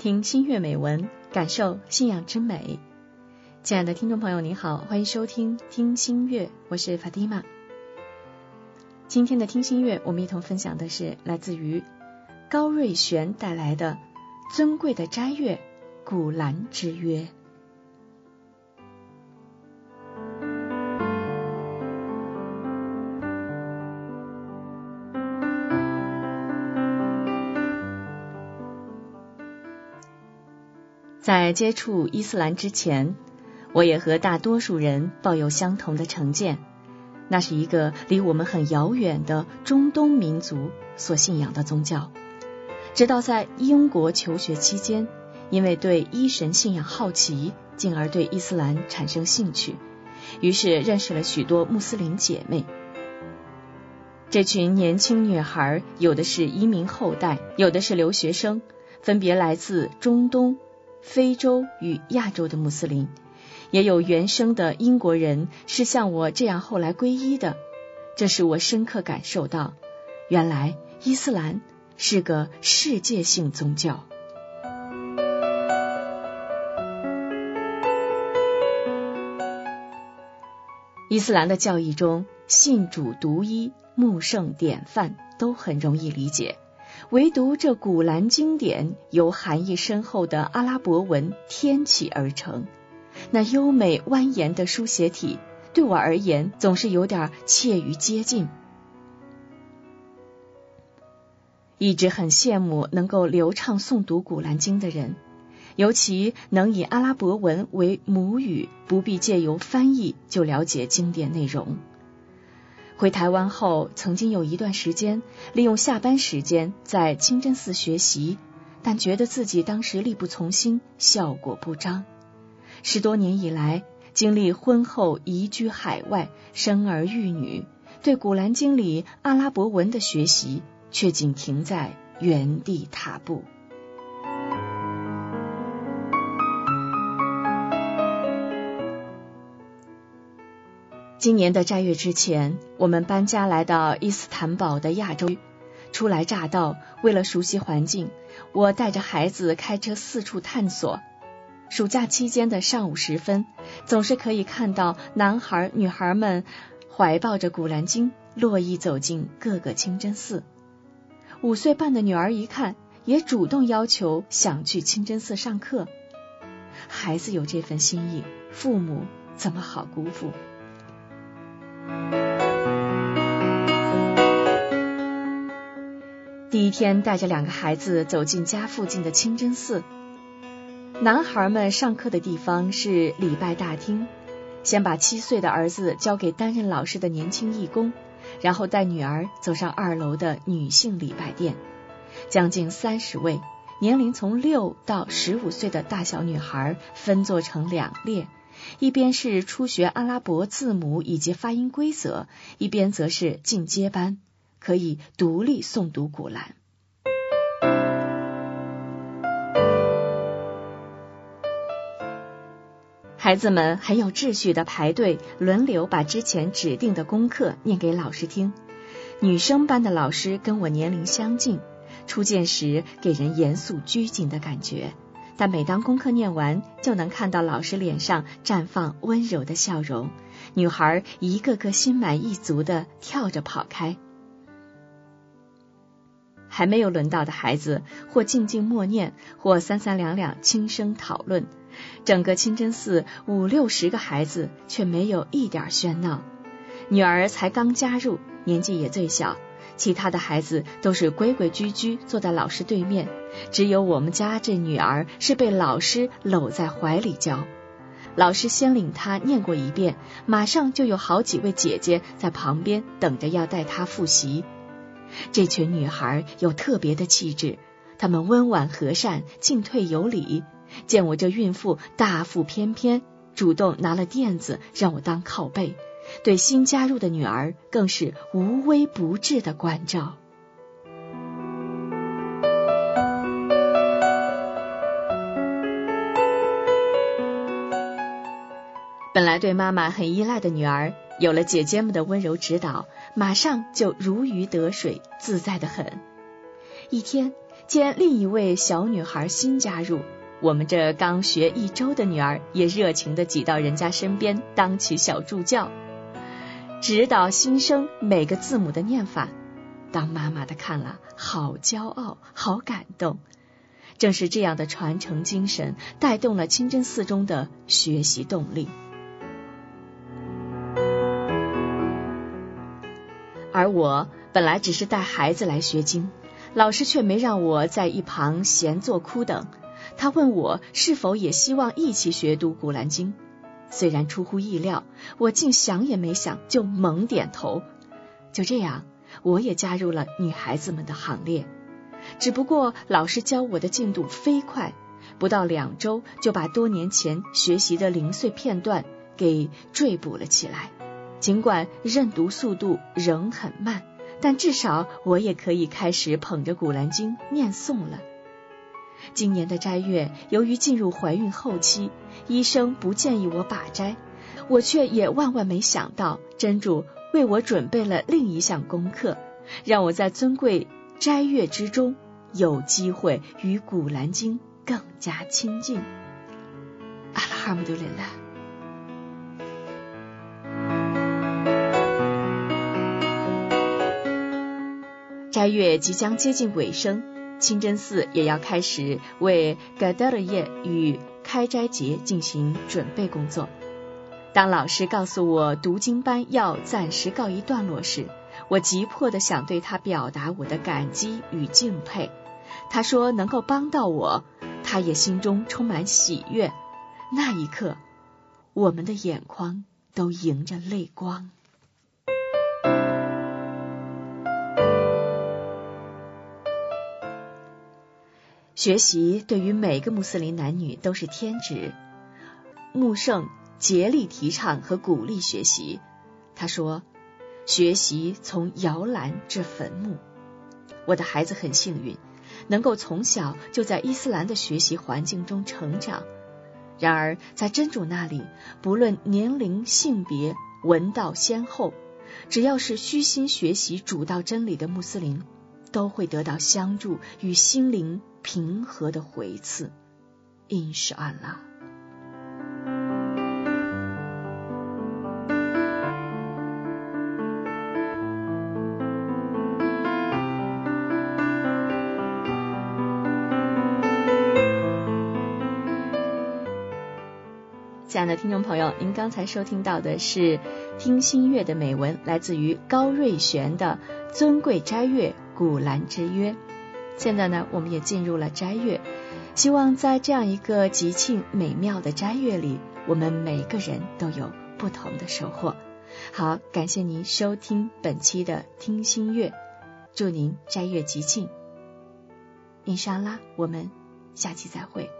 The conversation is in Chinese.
听心悦美文，感受信仰之美。亲爱的听众朋友，你好，欢迎收听听心悦，我是 Fatima。今天的听心悦，我们一同分享的是来自于高瑞璇带来的《尊贵的斋月》古兰之约。在接触伊斯兰之前，我也和大多数人抱有相同的成见，那是一个离我们很遥远的中东民族所信仰的宗教。直到在英国求学期间，因为对医神信仰好奇，进而对伊斯兰产生兴趣，于是认识了许多穆斯林姐妹。这群年轻女孩，有的是移民后代，有的是留学生，分别来自中东。非洲与亚洲的穆斯林，也有原生的英国人是像我这样后来皈依的，这使我深刻感受到，原来伊斯兰是个世界性宗教。伊斯兰的教义中，信主独一、穆圣典范都很容易理解。唯独这古兰经典由含义深厚的阿拉伯文天启而成，那优美蜿蜒的书写体对我而言总是有点怯于接近。一直很羡慕能够流畅诵读古兰经的人，尤其能以阿拉伯文为母语，不必借由翻译就了解经典内容。回台湾后，曾经有一段时间利用下班时间在清真寺学习，但觉得自己当时力不从心，效果不彰。十多年以来，经历婚后移居海外，生儿育女，对《古兰经》里阿拉伯文的学习却仅停在原地踏步。今年的斋月之前，我们搬家来到伊斯坦堡的亚洲。初来乍到，为了熟悉环境，我带着孩子开车四处探索。暑假期间的上午时分，总是可以看到男孩女孩们怀抱着《古兰经》，络绎走进各个清真寺。五岁半的女儿一看，也主动要求想去清真寺上课。孩子有这份心意，父母怎么好辜负？第一天，带着两个孩子走进家附近的清真寺。男孩们上课的地方是礼拜大厅，先把七岁的儿子交给担任老师的年轻义工，然后带女儿走上二楼的女性礼拜殿。将近三十位，年龄从六到十五岁的大小女孩分坐成两列，一边是初学阿拉伯字母以及发音规则，一边则是进阶班。可以独立诵读古兰。孩子们很有秩序的排队，轮流把之前指定的功课念给老师听。女生班的老师跟我年龄相近，初见时给人严肃拘谨的感觉，但每当功课念完，就能看到老师脸上绽放温柔的笑容。女孩一个个心满意足的跳着跑开。还没有轮到的孩子，或静静默念，或三三两两轻声讨论。整个清真寺五六十个孩子，却没有一点喧闹。女儿才刚加入，年纪也最小，其他的孩子都是规规矩矩坐在老师对面，只有我们家这女儿是被老师搂在怀里教。老师先领她念过一遍，马上就有好几位姐姐在旁边等着要带她复习。这群女孩有特别的气质，她们温婉和善，进退有礼。见我这孕妇大腹翩翩，主动拿了垫子让我当靠背，对新加入的女儿更是无微不至的关照。本来对妈妈很依赖的女儿，有了姐姐们的温柔指导。马上就如鱼得水，自在的很。一天，见另一位小女孩新加入，我们这刚学一周的女儿也热情的挤到人家身边，当起小助教，指导新生每个字母的念法。当妈妈的看了，好骄傲，好感动。正是这样的传承精神，带动了清真寺中的学习动力。而我本来只是带孩子来学经，老师却没让我在一旁闲坐枯等。他问我是否也希望一起学读《古兰经》，虽然出乎意料，我竟想也没想就猛点头。就这样，我也加入了女孩子们的行列。只不过老师教我的进度飞快，不到两周就把多年前学习的零碎片段给缀补了起来。尽管认读速度仍很慢，但至少我也可以开始捧着《古兰经》念诵了。今年的斋月，由于进入怀孕后期，医生不建议我把斋，我却也万万没想到，真主为我准备了另一项功课，让我在尊贵。斋月之中，有机会与《古兰经》更加亲近。阿拉哈姆杜林拉。斋月即将接近尾声，清真寺也要开始为盖德尔夜与开斋节进行准备工作。当老师告诉我读经班要暂时告一段落时，我急迫的想对他表达我的感激与敬佩。他说能够帮到我，他也心中充满喜悦。那一刻，我们的眼眶都迎着泪光。学习对于每个穆斯林男女都是天职。穆圣竭力提倡和鼓励学习。他说。学习从摇篮至坟墓。我的孩子很幸运，能够从小就在伊斯兰的学习环境中成长。然而，在真主那里，不论年龄、性别、文道先后，只要是虚心学习主道真理的穆斯林，都会得到相助与心灵平和的回赐。印是安拉。亲爱的听众朋友，您刚才收听到的是听心月的美文，来自于高瑞玄的《尊贵斋月古兰之约》。现在呢，我们也进入了斋月，希望在这样一个吉庆美妙的斋月里，我们每个人都有不同的收获。好，感谢您收听本期的听心月，祝您斋月吉庆。伊沙拉，我们下期再会。